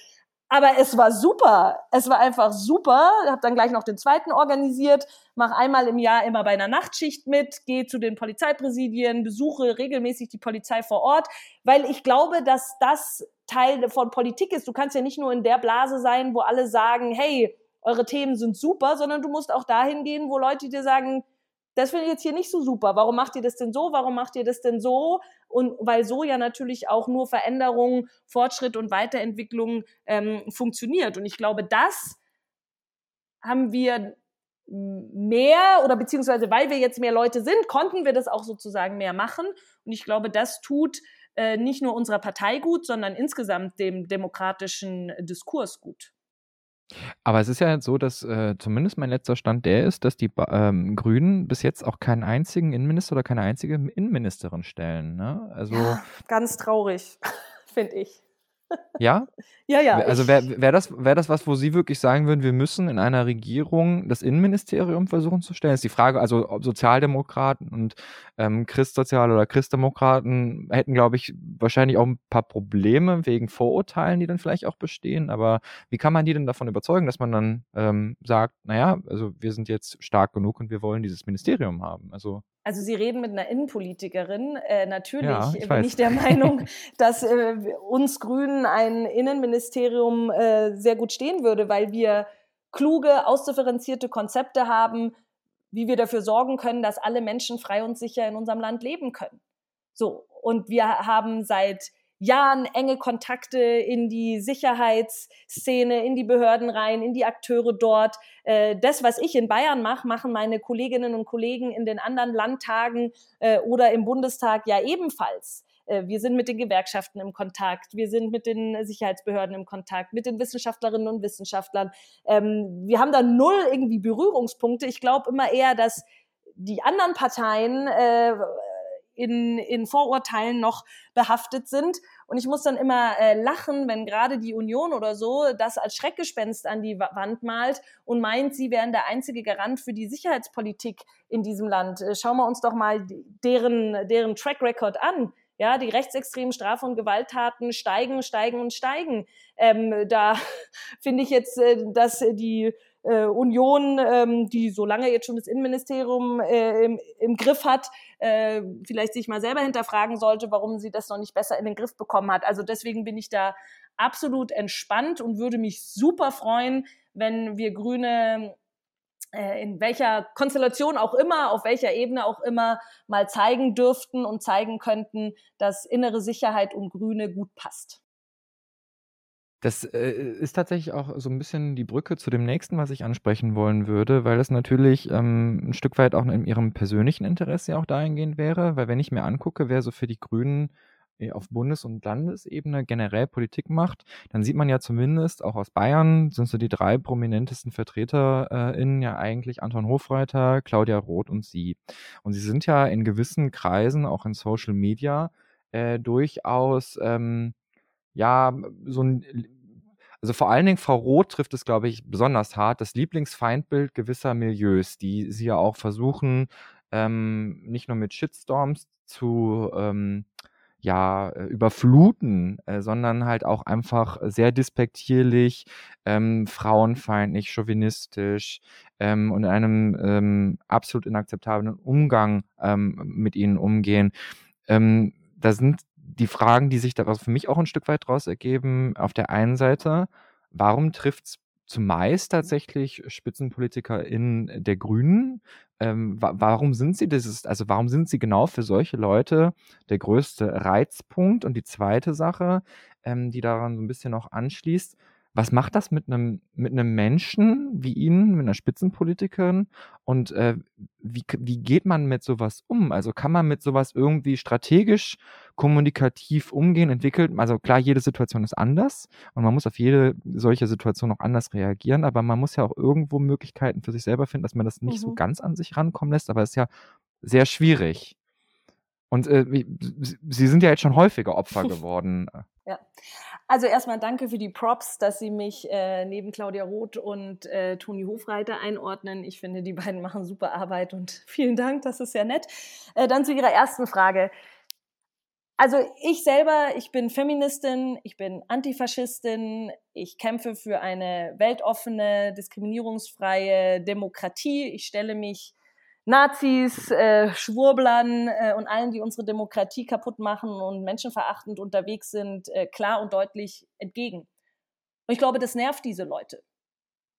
Aber es war super. Es war einfach super. Habe dann gleich noch den zweiten organisiert, mache einmal im Jahr immer bei einer Nachtschicht mit, gehe zu den Polizeipräsidien, besuche regelmäßig die Polizei vor Ort, weil ich glaube, dass das Teil von Politik ist. Du kannst ja nicht nur in der Blase sein, wo alle sagen, hey, eure Themen sind super, sondern du musst auch dahin gehen, wo Leute dir sagen, das finde ich jetzt hier nicht so super. Warum macht ihr das denn so? Warum macht ihr das denn so? Und weil so ja natürlich auch nur Veränderung, Fortschritt und Weiterentwicklung ähm, funktioniert. Und ich glaube, das haben wir mehr oder beziehungsweise weil wir jetzt mehr Leute sind, konnten wir das auch sozusagen mehr machen. Und ich glaube, das tut äh, nicht nur unserer Partei gut, sondern insgesamt dem demokratischen Diskurs gut. Aber es ist ja so, dass äh, zumindest mein letzter Stand der ist, dass die ähm, Grünen bis jetzt auch keinen einzigen Innenminister oder keine einzige Innenministerin stellen. Ne? Also ja, ganz traurig, [laughs] finde ich. Ja? Ja, ja. Also wäre wär das, wär das was, wo Sie wirklich sagen würden, wir müssen in einer Regierung das Innenministerium versuchen zu stellen? Ist die Frage, also ob Sozialdemokraten und ähm, Christsozial- oder Christdemokraten hätten, glaube ich, wahrscheinlich auch ein paar Probleme wegen Vorurteilen, die dann vielleicht auch bestehen. Aber wie kann man die denn davon überzeugen, dass man dann ähm, sagt, naja, also wir sind jetzt stark genug und wir wollen dieses Ministerium haben? Also also Sie reden mit einer Innenpolitikerin. Äh, natürlich ja, ich bin weiß. ich der [laughs] Meinung, dass äh, uns Grünen ein Innenministerium äh, sehr gut stehen würde, weil wir kluge, ausdifferenzierte Konzepte haben, wie wir dafür sorgen können, dass alle Menschen frei und sicher in unserem Land leben können. So. Und wir haben seit Jahren enge Kontakte in die Sicherheitsszene, in die Behörden rein, in die Akteure dort. Äh, das, was ich in Bayern mache, machen meine Kolleginnen und Kollegen in den anderen Landtagen äh, oder im Bundestag ja ebenfalls. Äh, wir sind mit den Gewerkschaften im Kontakt, wir sind mit den Sicherheitsbehörden im Kontakt, mit den Wissenschaftlerinnen und Wissenschaftlern. Ähm, wir haben da null irgendwie Berührungspunkte. Ich glaube immer eher, dass die anderen Parteien äh, in, in Vorurteilen noch behaftet sind. Und ich muss dann immer äh, lachen, wenn gerade die Union oder so das als Schreckgespenst an die Wand malt und meint, sie wären der einzige Garant für die Sicherheitspolitik in diesem Land. Äh, schauen wir uns doch mal deren, deren Track Record an. Ja, die rechtsextremen Straf- und Gewalttaten steigen, steigen und steigen. Ähm, da [laughs] finde ich jetzt, äh, dass die äh, Union, ähm, die so lange jetzt schon das Innenministerium äh, im, im Griff hat, äh, vielleicht sich mal selber hinterfragen sollte, warum sie das noch nicht besser in den Griff bekommen hat. Also deswegen bin ich da absolut entspannt und würde mich super freuen, wenn wir Grüne äh, in welcher Konstellation auch immer, auf welcher Ebene auch immer, mal zeigen dürften und zeigen könnten, dass innere Sicherheit und Grüne gut passt. Das äh, ist tatsächlich auch so ein bisschen die Brücke zu dem nächsten, was ich ansprechen wollen würde, weil es natürlich ähm, ein Stück weit auch in ihrem persönlichen Interesse auch dahingehend wäre, weil wenn ich mir angucke, wer so für die Grünen äh, auf Bundes- und Landesebene generell Politik macht, dann sieht man ja zumindest auch aus Bayern sind so die drei prominentesten VertreterInnen ja eigentlich Anton Hofreiter, Claudia Roth und sie. Und sie sind ja in gewissen Kreisen, auch in Social Media, äh, durchaus ähm, ja so ein also vor allen Dingen Frau Roth trifft es, glaube ich, besonders hart, das Lieblingsfeindbild gewisser Milieus, die sie ja auch versuchen, ähm, nicht nur mit Shitstorms zu ähm, ja, äh, überfluten, äh, sondern halt auch einfach sehr despektierlich, ähm, frauenfeindlich, chauvinistisch ähm, und in einem ähm, absolut inakzeptablen Umgang ähm, mit ihnen umgehen. Ähm, da sind die Fragen, die sich daraus für mich auch ein Stück weit daraus ergeben. Auf der einen Seite, warum trifft es zumeist tatsächlich SpitzenpolitikerInnen der Grünen. Ähm, wa warum sind sie das? Also warum sind sie genau für solche Leute der größte Reizpunkt? Und die zweite Sache, ähm, die daran so ein bisschen noch anschließt, was macht das mit einem mit einem Menschen wie Ihnen, mit einer Spitzenpolitikerin? Und äh, wie, wie geht man mit sowas um? Also kann man mit sowas irgendwie strategisch, kommunikativ umgehen? Entwickelt, also klar, jede Situation ist anders und man muss auf jede solche Situation auch anders reagieren, aber man muss ja auch irgendwo Möglichkeiten für sich selber finden, dass man das nicht mhm. so ganz an sich rankommen lässt, aber es ist ja sehr schwierig. Und äh, Sie sind ja jetzt schon häufiger Opfer [laughs] geworden. Ja. Also erstmal danke für die Props, dass Sie mich äh, neben Claudia Roth und äh, Toni Hofreiter einordnen. Ich finde, die beiden machen super Arbeit und [laughs] vielen Dank, das ist sehr nett. Äh, dann zu Ihrer ersten Frage. Also ich selber, ich bin Feministin, ich bin Antifaschistin, ich kämpfe für eine weltoffene, diskriminierungsfreie Demokratie. Ich stelle mich Nazis, äh, Schwurblern äh, und allen, die unsere Demokratie kaputt machen und menschenverachtend unterwegs sind, äh, klar und deutlich entgegen. Und ich glaube, das nervt diese Leute.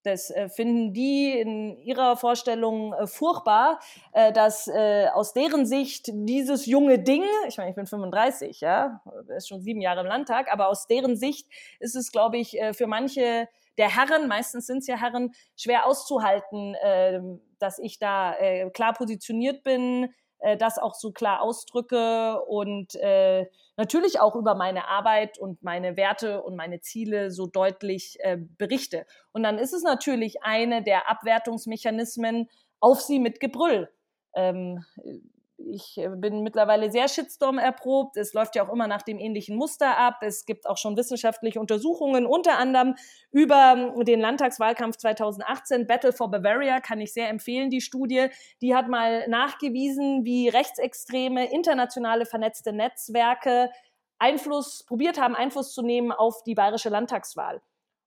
Das äh, finden die in ihrer Vorstellung äh, furchtbar, äh, dass äh, aus deren Sicht dieses junge Ding, ich meine, ich bin 35, ja, ist schon sieben Jahre im Landtag, aber aus deren Sicht ist es, glaube ich, äh, für manche der Herren, meistens sind es ja Herren, schwer auszuhalten, äh, dass ich da äh, klar positioniert bin, äh, das auch so klar ausdrücke und äh, natürlich auch über meine Arbeit und meine Werte und meine Ziele so deutlich äh, berichte. Und dann ist es natürlich eine der Abwertungsmechanismen auf sie mit Gebrüll. Ähm, ich äh, bin mittlerweile sehr Shitstorm erprobt. Es läuft ja auch immer nach dem ähnlichen Muster ab. Es gibt auch schon wissenschaftliche Untersuchungen, unter anderem über den Landtagswahlkampf 2018. Battle for Bavaria kann ich sehr empfehlen, die Studie. Die hat mal nachgewiesen, wie rechtsextreme, internationale vernetzte Netzwerke Einfluss, probiert haben, Einfluss zu nehmen auf die bayerische Landtagswahl.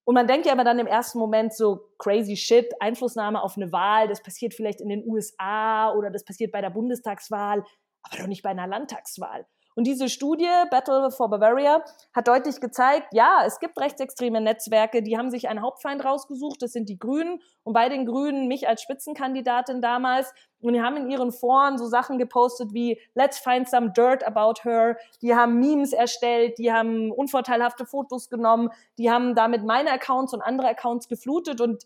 Und man denkt ja immer dann im ersten Moment so crazy shit, Einflussnahme auf eine Wahl, das passiert vielleicht in den USA oder das passiert bei der Bundestagswahl, aber doch nicht bei einer Landtagswahl. Und diese Studie, Battle for Bavaria, hat deutlich gezeigt, ja, es gibt rechtsextreme Netzwerke, die haben sich einen Hauptfeind rausgesucht, das sind die Grünen. Und bei den Grünen mich als Spitzenkandidatin damals. Und die haben in ihren Foren so Sachen gepostet wie Let's find some dirt about her. Die haben Memes erstellt, die haben unvorteilhafte Fotos genommen, die haben damit meine Accounts und andere Accounts geflutet. Und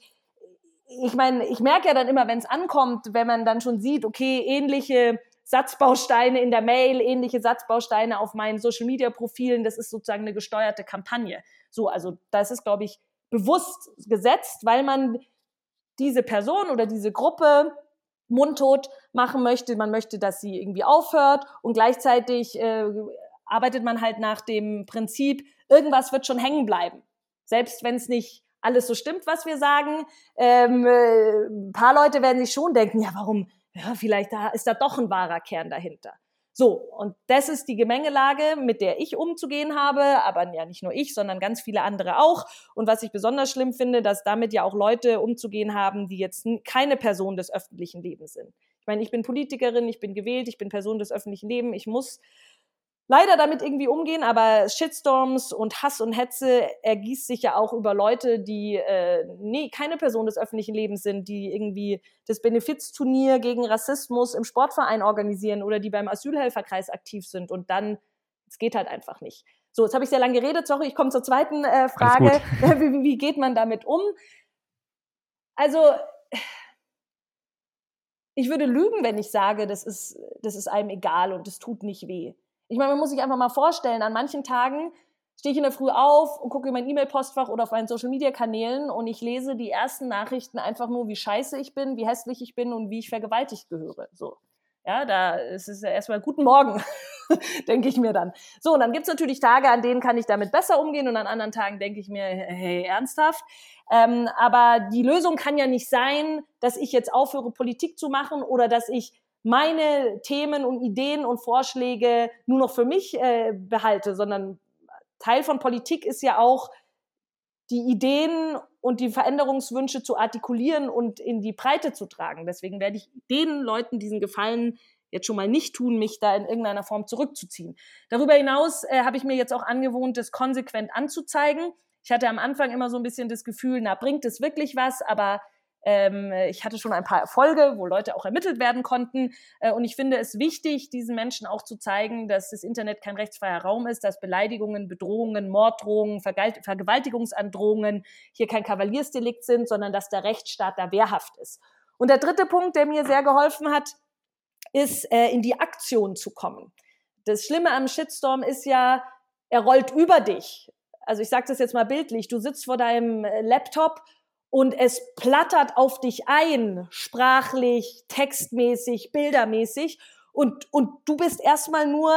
ich meine, ich merke ja dann immer, wenn es ankommt, wenn man dann schon sieht, okay, ähnliche Satzbausteine in der Mail, ähnliche Satzbausteine auf meinen Social Media Profilen, das ist sozusagen eine gesteuerte Kampagne. So, also das ist, glaube ich, bewusst gesetzt, weil man diese Person oder diese Gruppe mundtot machen möchte. Man möchte, dass sie irgendwie aufhört und gleichzeitig äh, arbeitet man halt nach dem Prinzip, irgendwas wird schon hängen bleiben. Selbst wenn es nicht alles so stimmt, was wir sagen. Ähm, äh, ein paar Leute werden sich schon denken, ja, warum, ja, vielleicht da ist da doch ein wahrer Kern dahinter. So, und das ist die Gemengelage, mit der ich umzugehen habe, aber ja nicht nur ich, sondern ganz viele andere auch. Und was ich besonders schlimm finde, dass damit ja auch Leute umzugehen haben, die jetzt keine Person des öffentlichen Lebens sind. Ich meine, ich bin Politikerin, ich bin gewählt, ich bin Person des öffentlichen Lebens, ich muss leider damit irgendwie umgehen, aber Shitstorms und Hass und Hetze ergießt sich ja auch über Leute, die äh, nee, keine Person des öffentlichen Lebens sind, die irgendwie das Benefizturnier gegen Rassismus im Sportverein organisieren oder die beim Asylhelferkreis aktiv sind und dann, es geht halt einfach nicht. So, jetzt habe ich sehr lange geredet, sorry, ich komme zur zweiten äh, Frage. [laughs] Wie, wie geht man damit um? Also, ich würde lügen, wenn ich sage, das ist, das ist einem egal und das tut nicht weh. Ich meine, man muss sich einfach mal vorstellen, an manchen Tagen stehe ich in der Früh auf und gucke in mein E-Mail-Postfach oder auf meinen Social-Media-Kanälen und ich lese die ersten Nachrichten einfach nur, wie scheiße ich bin, wie hässlich ich bin und wie ich vergewaltigt gehöre. So. Ja, da ist es ja erstmal guten Morgen, [laughs] denke ich mir dann. So, und dann gibt's natürlich Tage, an denen kann ich damit besser umgehen und an anderen Tagen denke ich mir, hey, ernsthaft. Ähm, aber die Lösung kann ja nicht sein, dass ich jetzt aufhöre, Politik zu machen oder dass ich meine Themen und Ideen und Vorschläge nur noch für mich äh, behalte, sondern Teil von Politik ist ja auch, die Ideen und die Veränderungswünsche zu artikulieren und in die Breite zu tragen. Deswegen werde ich den Leuten diesen Gefallen jetzt schon mal nicht tun, mich da in irgendeiner Form zurückzuziehen. Darüber hinaus äh, habe ich mir jetzt auch angewohnt, das konsequent anzuzeigen. Ich hatte am Anfang immer so ein bisschen das Gefühl, na, bringt es wirklich was? Aber ähm, ich hatte schon ein paar Erfolge, wo Leute auch ermittelt werden konnten. Äh, und ich finde es wichtig, diesen Menschen auch zu zeigen, dass das Internet kein rechtsfreier Raum ist, dass Beleidigungen, Bedrohungen, Morddrohungen, Vergewaltigungsandrohungen hier kein Kavaliersdelikt sind, sondern dass der Rechtsstaat da wehrhaft ist. Und der dritte Punkt, der mir sehr geholfen hat, ist, äh, in die Aktion zu kommen. Das Schlimme am Shitstorm ist ja, er rollt über dich. Also ich sage das jetzt mal bildlich. Du sitzt vor deinem äh, Laptop und es plattert auf dich ein, sprachlich, textmäßig, bildermäßig. Und, und du bist erstmal nur,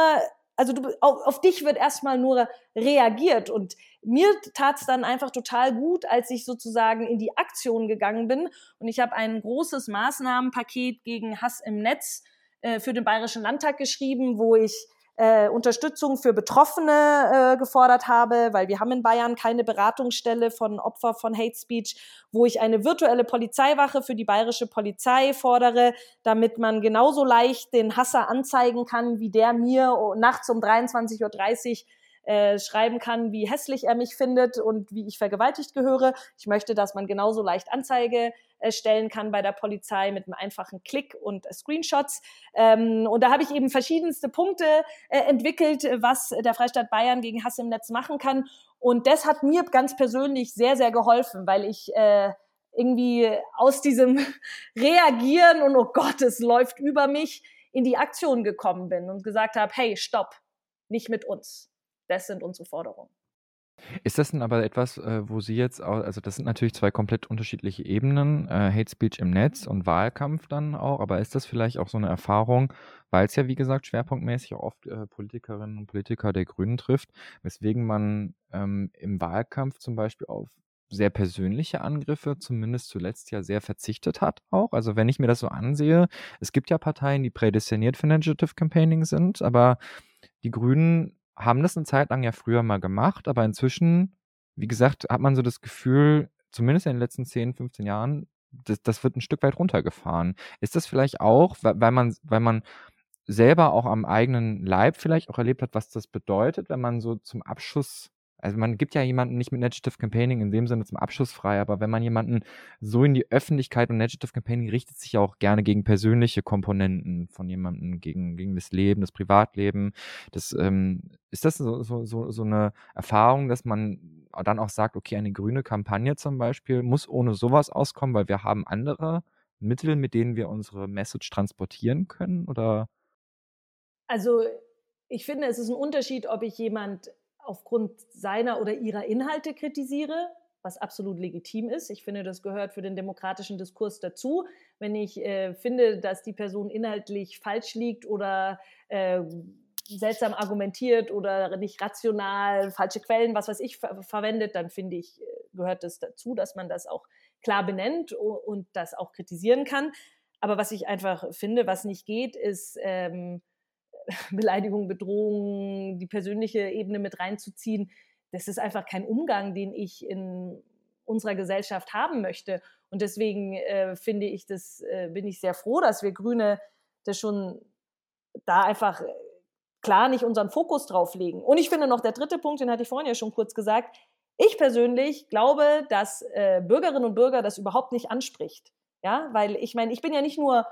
also du, auf, auf dich wird erstmal nur reagiert. Und mir tat's dann einfach total gut, als ich sozusagen in die Aktion gegangen bin. Und ich habe ein großes Maßnahmenpaket gegen Hass im Netz äh, für den Bayerischen Landtag geschrieben, wo ich äh, Unterstützung für Betroffene äh, gefordert habe, weil wir haben in Bayern keine Beratungsstelle von Opfer von Hate Speech, wo ich eine virtuelle Polizeiwache für die bayerische Polizei fordere, damit man genauso leicht den Hasser anzeigen kann, wie der mir nachts um 23.30 Uhr äh, schreiben kann, wie hässlich er mich findet und wie ich vergewaltigt gehöre. Ich möchte, dass man genauso leicht Anzeige äh, stellen kann bei der Polizei mit einem einfachen Klick und äh, Screenshots. Ähm, und da habe ich eben verschiedenste Punkte äh, entwickelt, was der Freistaat Bayern gegen Hass im Netz machen kann. Und das hat mir ganz persönlich sehr, sehr geholfen, weil ich äh, irgendwie aus diesem [laughs] Reagieren und oh Gott, es läuft über mich in die Aktion gekommen bin und gesagt habe, hey, stopp, nicht mit uns. Das sind unsere Forderungen. Ist das denn aber etwas, äh, wo Sie jetzt auch, also das sind natürlich zwei komplett unterschiedliche Ebenen, äh, Hate Speech im Netz und Wahlkampf dann auch, aber ist das vielleicht auch so eine Erfahrung, weil es ja wie gesagt schwerpunktmäßig auch oft äh, Politikerinnen und Politiker der Grünen trifft, weswegen man ähm, im Wahlkampf zum Beispiel auf sehr persönliche Angriffe, zumindest zuletzt ja sehr verzichtet hat auch. Also wenn ich mir das so ansehe, es gibt ja Parteien, die prädestiniert für Negative Campaigning sind, aber die Grünen haben das eine Zeit lang ja früher mal gemacht, aber inzwischen, wie gesagt, hat man so das Gefühl, zumindest in den letzten 10, 15 Jahren, das, das wird ein Stück weit runtergefahren. Ist das vielleicht auch, weil man, weil man selber auch am eigenen Leib vielleicht auch erlebt hat, was das bedeutet, wenn man so zum Abschuss also man gibt ja jemanden nicht mit Negative Campaigning in dem Sinne zum Abschuss frei, aber wenn man jemanden so in die Öffentlichkeit und Negative Campaigning richtet sich ja auch gerne gegen persönliche Komponenten von jemandem, gegen, gegen das Leben, das Privatleben. Das, ähm, ist das so, so, so, so eine Erfahrung, dass man dann auch sagt, okay, eine grüne Kampagne zum Beispiel muss ohne sowas auskommen, weil wir haben andere Mittel, mit denen wir unsere Message transportieren können? Oder? Also ich finde, es ist ein Unterschied, ob ich jemand aufgrund seiner oder ihrer Inhalte kritisiere, was absolut legitim ist. Ich finde, das gehört für den demokratischen Diskurs dazu. Wenn ich äh, finde, dass die Person inhaltlich falsch liegt oder äh, seltsam argumentiert oder nicht rational, falsche Quellen, was weiß ich, ver verwendet, dann finde ich, äh, gehört das dazu, dass man das auch klar benennt und das auch kritisieren kann. Aber was ich einfach finde, was nicht geht, ist, ähm, [laughs] Beleidigung, Bedrohung, die persönliche Ebene mit reinzuziehen, das ist einfach kein Umgang, den ich in unserer Gesellschaft haben möchte. Und deswegen äh, finde ich das, äh, bin ich sehr froh, dass wir Grüne das schon da einfach äh, klar nicht unseren Fokus drauf legen. Und ich finde noch der dritte Punkt, den hatte ich vorhin ja schon kurz gesagt. Ich persönlich glaube, dass äh, Bürgerinnen und Bürger das überhaupt nicht anspricht. Ja, weil ich meine, ich bin ja nicht nur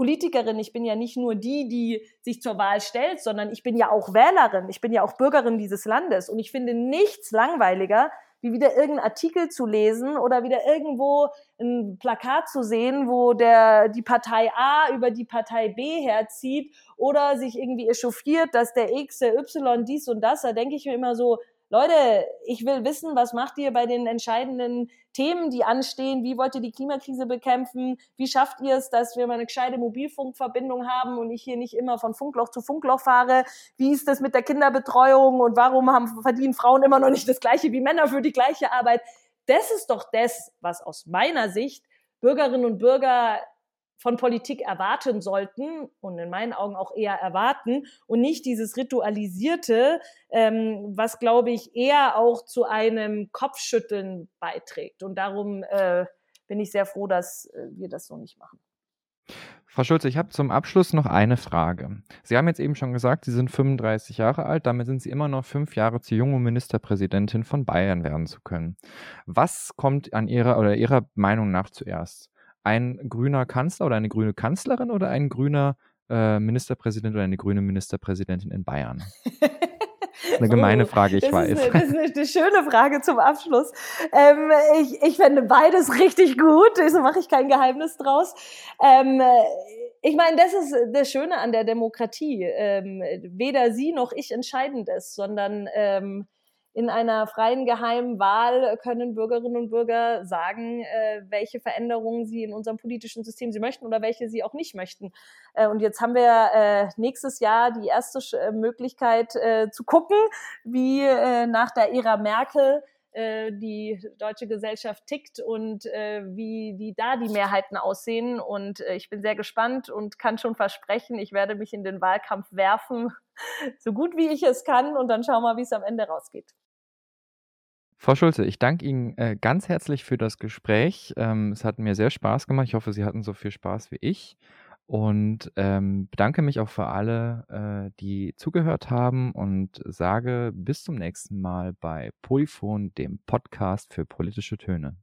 Politikerin, ich bin ja nicht nur die, die sich zur Wahl stellt, sondern ich bin ja auch Wählerin, ich bin ja auch Bürgerin dieses Landes. Und ich finde nichts langweiliger, wie wieder irgendeinen Artikel zu lesen oder wieder irgendwo ein Plakat zu sehen, wo der, die Partei A über die Partei B herzieht oder sich irgendwie echauffiert, dass der X, der Y dies und das, da denke ich mir immer so, Leute, ich will wissen, was macht ihr bei den entscheidenden Themen, die anstehen? Wie wollt ihr die Klimakrise bekämpfen? Wie schafft ihr es, dass wir mal eine gescheite Mobilfunkverbindung haben und ich hier nicht immer von Funkloch zu Funkloch fahre? Wie ist das mit der Kinderbetreuung und warum haben, verdienen Frauen immer noch nicht das Gleiche wie Männer für die gleiche Arbeit? Das ist doch das, was aus meiner Sicht Bürgerinnen und Bürger von Politik erwarten sollten und in meinen Augen auch eher erwarten und nicht dieses Ritualisierte, ähm, was, glaube ich, eher auch zu einem Kopfschütteln beiträgt. Und darum äh, bin ich sehr froh, dass äh, wir das so nicht machen. Frau Schulze, ich habe zum Abschluss noch eine Frage. Sie haben jetzt eben schon gesagt, Sie sind 35 Jahre alt, damit sind Sie immer noch fünf Jahre zu jung, um Ministerpräsidentin von Bayern werden zu können. Was kommt an Ihrer oder Ihrer Meinung nach zuerst? Ein grüner Kanzler oder eine grüne Kanzlerin oder ein grüner äh, Ministerpräsident oder eine grüne Ministerpräsidentin in Bayern? Eine [laughs] gemeine oh, Frage, ich das weiß. Ist eine, das ist eine, schöne Frage zum Abschluss. Ähm, ich, ich fände beides [laughs] richtig gut, so mache ich kein Geheimnis draus. Ähm, ich meine, das ist das Schöne an der Demokratie. Ähm, weder Sie noch ich entscheiden das, sondern ähm, in einer freien geheimen Wahl können Bürgerinnen und Bürger sagen, äh, welche Veränderungen sie in unserem politischen System sie möchten oder welche sie auch nicht möchten. Äh, und jetzt haben wir äh, nächstes Jahr die erste äh, Möglichkeit äh, zu gucken, wie äh, nach der Ära Merkel äh, die deutsche Gesellschaft tickt und äh, wie, wie da die Mehrheiten aussehen. Und äh, ich bin sehr gespannt und kann schon versprechen, ich werde mich in den Wahlkampf werfen, [laughs] so gut wie ich es kann. Und dann schauen wir, wie es am Ende rausgeht. Frau Schulze, ich danke Ihnen äh, ganz herzlich für das Gespräch. Ähm, es hat mir sehr Spaß gemacht. Ich hoffe, Sie hatten so viel Spaß wie ich. Und ähm, bedanke mich auch für alle, äh, die zugehört haben und sage bis zum nächsten Mal bei Polyphon, dem Podcast für politische Töne.